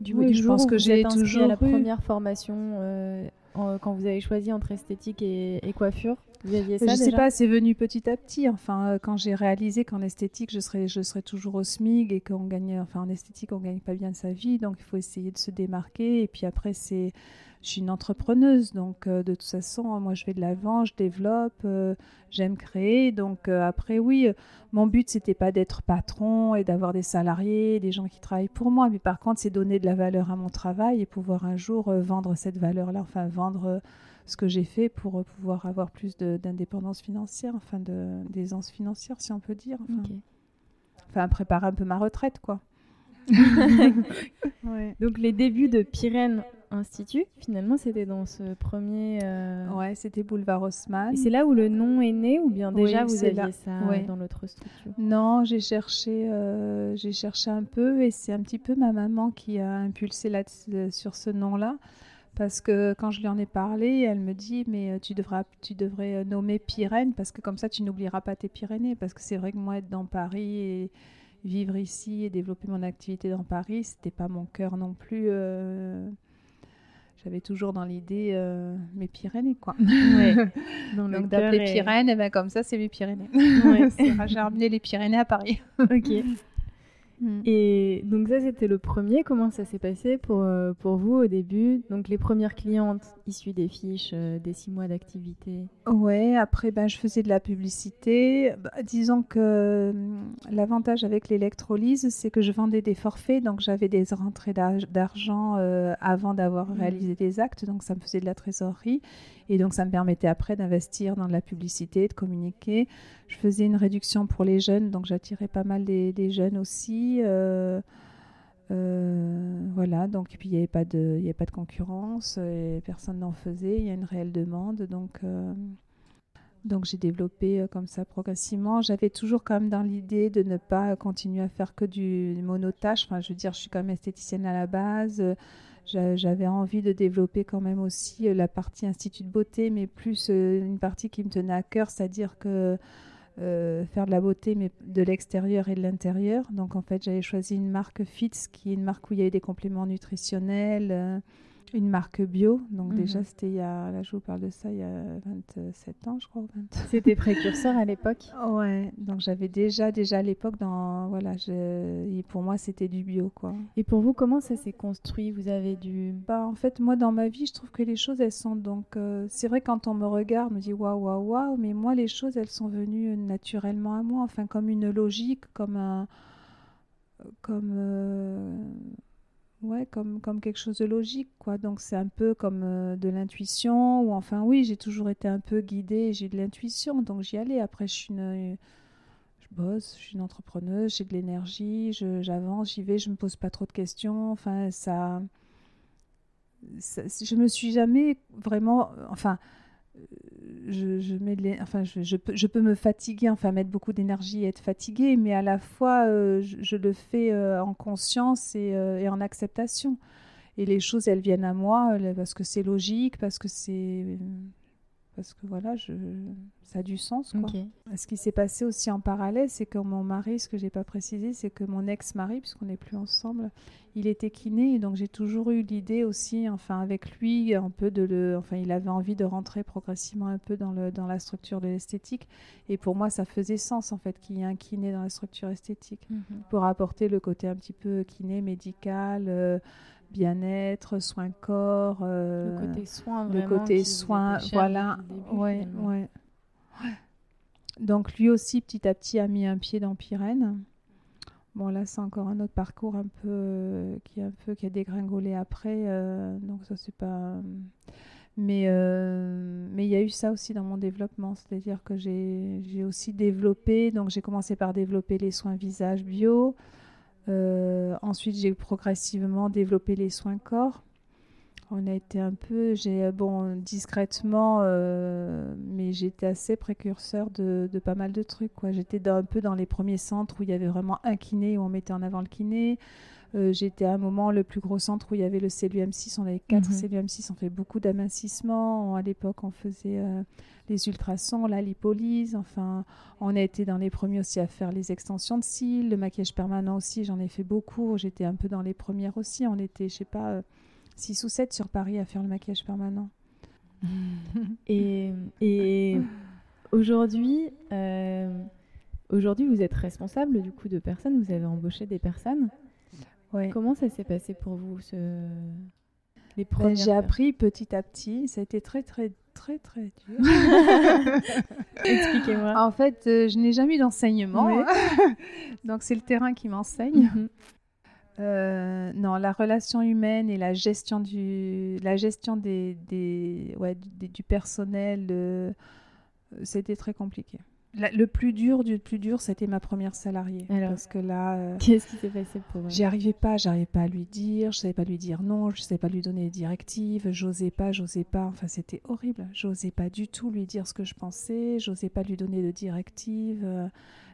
Du, Oui, je pense que j'ai toujours à la première formation euh, en- quand vous avez choisi entre esthétique et, et coiffure, vous aviez ça je sais déjà pas, c'est venu petit à petit. Enfin, euh, quand j'ai réalisé qu'en esthétique, je serais, je serais toujours au SMIG et qu'on gagne, enfin, en esthétique, on gagne pas bien sa vie, donc il faut essayer de se démarquer. Et puis après, c'est, je suis une entrepreneuse, donc euh, de toute façon, moi, je vais de l'avant, je développe, euh, j'aime créer. Donc euh, après, oui, mon but, c'était pas d'être patron et d'avoir des salariés, des gens qui travaillent pour moi, mais par contre, c'est donner de la valeur à mon travail et pouvoir un jour vendre cette valeur-là, enfin, vendre. ce que j'ai fait pour pouvoir avoir plus d'indépendance financière, enfin d'aisance financière, si on peut dire. Enfin, préparer un peu ma retraite, quoi. ouais. Donc les débuts de Pyrène Institut, finalement, c'était dans ce premier. euh, Ouais, c'était Boulevard Haussmann. Et c'est là où le nom est né ou bien Oui, déjà vous aviez là. ça Ouais. dans l'autre structure? Non, j'ai cherché, euh, j'ai cherché un peu et c'est un petit peu ma maman qui a impulsé là sur ce nom-là. Parce que quand je lui en ai parlé, elle me dit mais euh, tu devras, tu devrais nommer Pyrène parce que comme ça tu n'oublieras pas tes Pyrénées. Parce que c'est vrai que moi être dans Paris et vivre ici et développer mon activité dans Paris, c'était pas mon cœur non plus. euh, J'avais toujours dans l'idée euh, mes Pyrénées quoi. Ouais. Donc d'appeler et- Pyrène, et ben comme ça c'est mes Pyrénées. Ouais. C'est- J'ai ramené les Pyrénées à Paris. Ok. Et donc ça, c'était le premier. Comment ça s'est passé pour, euh, pour vous au début? Donc les premières clientes issues des fiches euh, des six mois d'activité? Ouais, après, ben, je faisais de la publicité. Bah, disons que hum, l'avantage avec l'électrolyse, c'est que je vendais des forfaits, donc j'avais des rentrées d'ar- d'argent euh, avant d'avoir Mhm. réalisé des actes, donc ça me faisait de la trésorerie. Et donc ça me permettait après d'investir dans de la publicité, de communiquer. Je faisais une réduction pour les jeunes, donc j'attirais pas mal des, jeunes aussi. euh, euh, voilà, donc il n'y avait, pas de- avait pas de concurrence, personne n'en faisait, il y a une réelle demande, donc, euh, donc j'ai développé comme ça progressivement. J'avais toujours quand même dans l'idée de ne pas continuer à faire que du monotage, enfin je veux dire, je suis quand même esthéticienne à la base, j'avais envie de développer quand même aussi euh, la partie institut de beauté, mais plus euh, une partie qui me tenait à cœur, c'est-à-dire que euh, faire de la beauté, mais de l'extérieur et de l'intérieur. Donc en fait, j'avais choisi une marque Fitz, qui est une marque où il y avait des compléments nutritionnels, une marque bio. Donc Mhm. déjà, c'était il y a, là je vous parle de ça, il y a 27 ans, je crois. ou 20. C'était précurseur à l'époque. Ouais, donc j'avais déjà, déjà à l'époque, dans, voilà, je, pour moi, c'était du bio, quoi. Et pour vous, comment ça s'est construit? Vous avez dû... Bah, en fait, moi, dans ma vie, je trouve que les choses, elles sont donc. euh, c'est vrai, quand on me regarde, on me dit waouh, waouh, waouh, mais moi, les choses, elles sont venues naturellement à moi, enfin, comme une logique, comme un. Comme. euh, Ouais, comme, quelque chose de logique, quoi. Donc, c'est un peu comme euh, de l'intuition, ou enfin, oui, j'ai toujours été un peu guidée, j'ai de l'intuition, donc j'y allais. Après, je suis une. Je bosse, je suis une entrepreneuse, j'ai de l'énergie, j'avance, j'y vais, je me pose pas trop de questions. Enfin, ça ça- je me suis jamais vraiment, enfin, je, mets enfin, je, peux, je peux me fatiguer, enfin, mettre beaucoup d'énergie et être fatiguée, mais à la fois, euh, je, le fais euh, en conscience et, euh, et en acceptation. Et les choses, elles viennent à moi parce que c'est logique, parce que c'est, parce que voilà, je, ça a du sens, quoi. Ce qui s'est passé aussi en parallèle, c'est que mon mari, ce que j'ai pas précisé, c'est que mon ex-mari, puisqu'on n'est plus ensemble, il était kiné, donc j'ai toujours eu l'idée aussi, enfin avec lui, un peu de le, enfin il avait envie de rentrer progressivement un peu dans le dans la structure de l'esthétique, et pour moi ça faisait sens en fait qu'il y ait un kiné dans la structure esthétique Mhm. pour apporter le côté un petit peu kiné médical. euh, bien-être, soins corps, euh, Le côté soin, le côté soin, voilà, début, ouais. Donc lui aussi, petit à petit, a mis un pied dans Pyrène. Bon, là, c'est encore un autre parcours un peu qui, un peu, qui a dégringolé après. donc ça, c'est pas... Mais mais il y a eu ça aussi dans mon développement, c'est-à-dire que j'ai aussi développé, donc j'ai commencé par développer les soins visage bio. Ensuite, j'ai progressivement développé les soins corps. On a été un peu, j'ai bon discrètement, euh, mais j'étais assez précurseur de, pas mal de trucs. J'étais un peu dans les premiers centres où il y avait vraiment un kiné où on mettait en avant le kiné. Euh, j'étais à un moment le plus gros centre où il y avait le CLUM6. On avait quatre mm 6 On fait beaucoup d'amincissement. À l'époque, on faisait euh, les ultrasons, la lipolyse. Enfin, on a été dans les premiers aussi à faire les extensions de cils, le maquillage permanent aussi. J'en ai fait beaucoup. J'étais un peu dans les premières aussi. On était, je sais pas 6 ou 7 sur Paris à faire le maquillage permanent. et, et aujourd'hui, euh, aujourd'hui, vous êtes responsable du coup de personnes, vous avez embauché des personnes. Ouais. Comment ça s'est passé pour vous ce... les ben, J'ai appris petit à petit. Ça a été très très très très dur. Expliquez-moi. En fait, euh, je n'ai jamais eu d'enseignement, donc c'est le terrain qui m'enseigne. Mhm. Euh, non, la relation humaine et la gestion du, la gestion des, des, ouais, du, personnel, euh, c'était très compliqué le plus dur du plus dur, c'était ma première salariée. parce que là, euh, qu'est-ce qui s'est passé pour J'y arrivais pas, j'arrivais pas à lui dire, je savais pas lui dire non, je savais pas lui donner des directives, j'osais pas, j'osais pas. Enfin, c'était horrible. J'osais pas du tout lui dire ce que je pensais, j'osais pas lui donner de directives. Euh,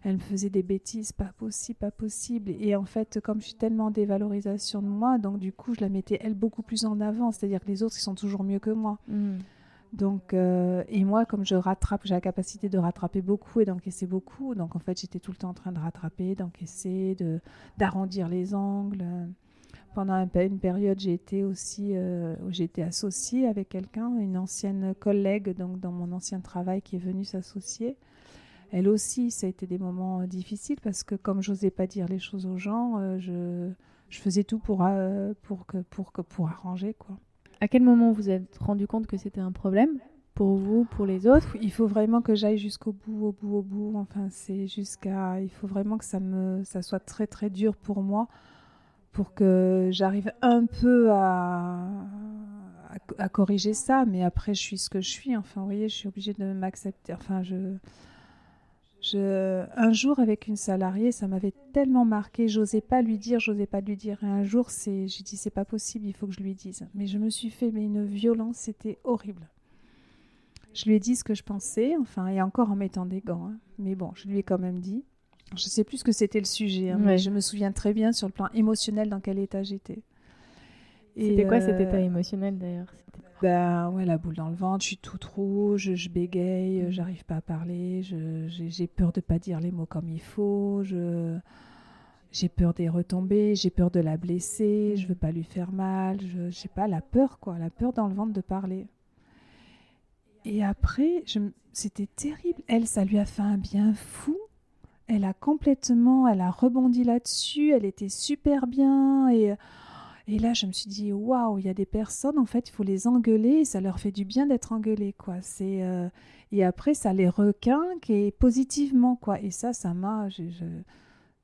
elle me faisait des bêtises, pas possible, pas possible. Et en fait, comme je suis tellement en dévalorisation de moi, donc du coup, je la mettais elle beaucoup plus en avant. C'est-à-dire que les autres, ils sont toujours mieux que moi. Hmm. Donc, euh, et moi, comme je rattrape, j'ai la capacité de rattraper beaucoup et d'encaisser beaucoup. Donc, en fait, j'étais tout le temps en train de rattraper, d'encaisser, de, d'arrondir les angles. Pendant une période, j'ai été aussi, euh, associée avec quelqu'un, une ancienne collègue, donc dans mon ancien travail, qui est venue s'associer. Elle aussi, ça a été des moments euh, difficiles parce que comme j'osais pas dire les choses aux gens, je, je faisais tout pour, pour, que, pour, que, pour arranger, quoi. À quel moment vous êtes rendu compte que c'était un problème pour vous, pour les autres Il faut vraiment que j'aille jusqu'au bout, au bout, au bout. Enfin, c'est jusqu'à. Il faut vraiment que ça me, ça soit très très dur pour moi, pour que j'arrive un peu à, à, corriger ça. Mais après, je suis ce que je suis. Enfin, vous voyez, je suis obligée de m'accepter. Enfin, je un jour, avec une salariée, ça m'avait tellement marqué, j'osais pas lui dire, j'osais pas lui dire. Et un jour, c'est, j'ai dit, c'est pas possible, il faut que je lui dise. Mais je me suis fait mais une violence, c'était horrible. Je lui ai dit ce que je pensais, enfin, et encore en mettant des gants. Hein. Mais bon, je lui ai quand même dit. Je sais plus ce que c'était le sujet, hein, mais je me souviens très bien sur le plan émotionnel dans quel état j'étais. C'était quoi cet état euh, émotionnel d'ailleurs? Ben ouais, la boule dans le ventre, je suis toute rouge, je bégaye, mm. j'arrive pas à parler, j'ai peur de pas dire les mots comme il faut, j'ai peur des retombées, j'ai peur de la blesser, je veux pas lui faire mal, je sais pas, la peur quoi, la peur dans le ventre de parler. Et après, c'était terrible. Elle, ça lui a fait un bien fou. Elle a complètement, elle a rebondi là-dessus, elle était super bien et et là, je me suis dit, waouh, il y a des personnes, en fait, il faut les engueuler, et ça leur fait du bien d'être engueulés, quoi. C'est euh, Et après, ça les requinque, et positivement, quoi. Et ça, ça m'a...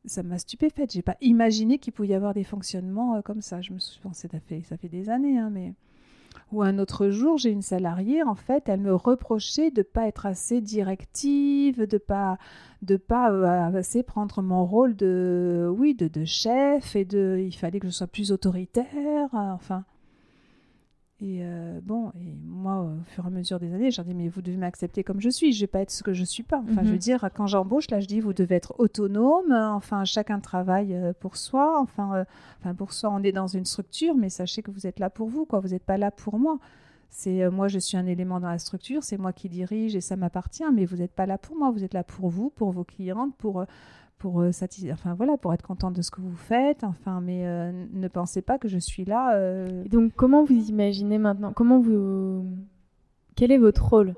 Ça m'a stupéfaite. J'ai pas imaginé qu'il pouvait y avoir des fonctionnements euh, comme ça. Je me suis pensé, ça fait, ça fait des années, hein, mais... Ou un autre jour, j'ai une salariée, en fait, elle me reprochait de ne pas être assez directive, de pas de pas euh, assez prendre mon rôle de oui de, de, chef et de il fallait que je sois plus autoritaire, enfin. Et euh, bon, et moi, au fur et à mesure des années, j'ai dit, mais vous devez m'accepter comme je suis, je vais pas être ce que je suis pas. Enfin, je veux mhm. dire, quand j'embauche, là, je dis, vous devez être autonome, enfin, chacun travaille euh, pour soi, enfin, euh, enfin, pour soi, on est dans une structure, mais sachez que vous êtes là pour vous, quoi, vous n'êtes pas là pour moi. C'est moi, je suis un élément dans la structure, c'est moi qui dirige et ça m'appartient, mais vous n'êtes pas là pour moi, vous êtes là pour vous, pour vos clientes, pour pour euh, enfin voilà, pour être contente de ce que vous faites. Enfin, mais euh, ne pensez pas que je suis là. Euh. Donc, comment vous imaginez maintenant Comment vous Quel est votre rôle?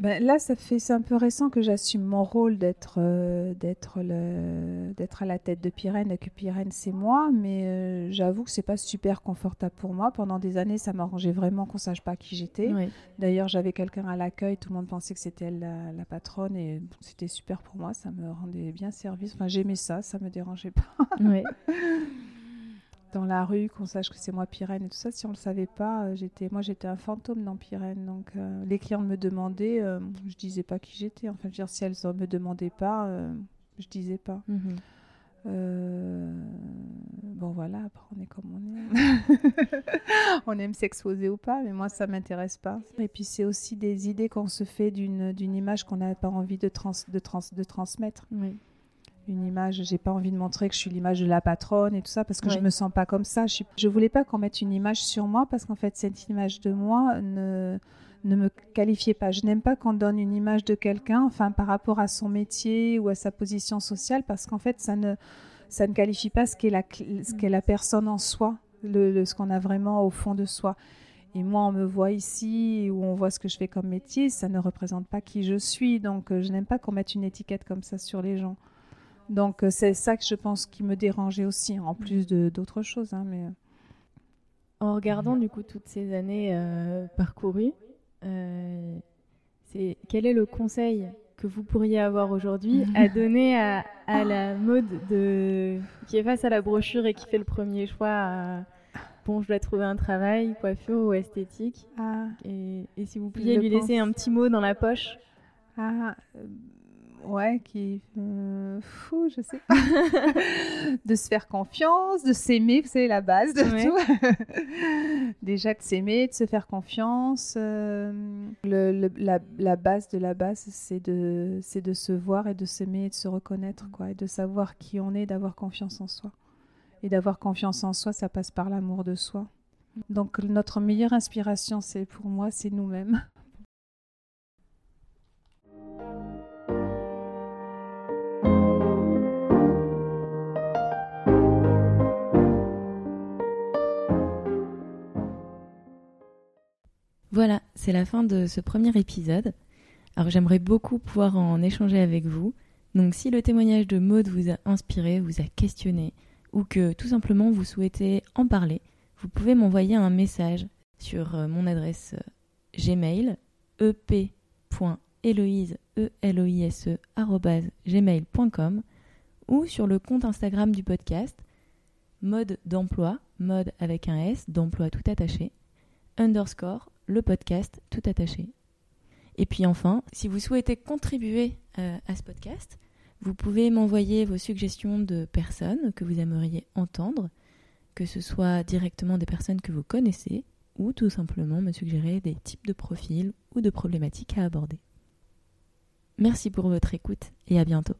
Ben, là, ça fait c'est un peu récent que j'assume mon rôle d'être euh, d'être le d'être à la tête de Pyrène et que Pyrène c'est moi, mais euh, j'avoue que c'est pas super confortable pour moi. Pendant des années, ça m'arrangeait vraiment qu'on sache pas qui j'étais. D'ailleurs, j'avais quelqu'un à l'accueil, tout le monde pensait que c'était elle la, patronne et c'était super pour moi, ça me rendait bien service. Enfin, j'aimais ça, ça me dérangeait pas. Oui. dans la rue, qu'on sache que c'est moi Pyrène et tout ça. Si on le savait pas, euh, j'étais, moi j'étais un fantôme dans Pyrène. Donc euh, les clients me demandaient, euh, je disais pas qui j'étais. Enfin, je veux dire, si elles ne me demandaient pas, je disais pas. Mhm. bon voilà, après on est comme on est. on aime s'exposer ou pas, mais moi ça m'intéresse pas. Et puis c'est aussi des idées qu'on se fait d'une, d'une image qu'on n'a pas envie de, trans, de, trans, de transmettre. Oui une image. J'ai pas envie de montrer que je suis l'image de la patronne et tout ça parce que je me sens pas comme ça. Je, je voulais pas qu'on mette une image sur moi parce qu'en fait cette image de moi ne ne me qualifiait pas. Je n'aime pas qu'on donne une image de quelqu'un, enfin par rapport à son métier ou à sa position sociale, parce qu'en fait ça ne ça ne qualifie pas ce qu'est la ce qu'est la personne en soi, le, ce qu'on a vraiment au fond de soi. Et moi, on me voit ici ou on voit ce que je fais comme métier, ça ne représente pas qui je suis. Donc, euh, je n'aime pas qu'on mette une étiquette comme ça sur les gens. Donc euh, c'est ça que je pense qui me dérangeait aussi, en plus d'autres choses. Hein, mais... Euh. En regardant du coup toutes ces années euh, parcourues, quel est le conseil que vous pourriez avoir aujourd'hui à donner à, la mode de qui est face à la brochure et qui fait le premier choix bon je dois trouver un travail coiffure ou esthétique ah. et, si vous pouviez lui laisser un petit mot dans la poche ah, ouais, qui euh, fou, je sais pas, de se faire confiance, de s'aimer, c'est la base de tout. Déjà de s'aimer, de se faire confiance. Euh, le, la, base de la base, c'est de, c'est de se voir et de s'aimer et de se reconnaître, quoi, et de savoir qui on est, d'avoir confiance en soi. Et d'avoir confiance en soi, ça passe par l'amour de soi. Donc notre meilleure inspiration, c'est pour moi, c'est nous-mêmes. Voilà, c'est la fin de ce premier épisode. Alors j'aimerais beaucoup pouvoir en échanger avec vous. Donc si le témoignage de Maude vous a inspiré, vous a questionné, ou que tout simplement vous souhaitez en parler, vous pouvez m'envoyer un message sur euh, mon adresse euh, gmail ep.eloise.gmail.com e ou sur le compte Instagram du podcast mode d'emploi, mode avec un S, d'emploi tout attaché, underscore le podcast tout attaché. Et puis enfin, si vous souhaitez contribuer euh, à ce podcast, vous pouvez m'envoyer vos suggestions de personnes que vous aimeriez entendre, que ce soit directement des personnes que vous connaissez, ou tout simplement me suggérer des types de profils ou de problématiques à aborder. Merci pour votre écoute et à bientôt.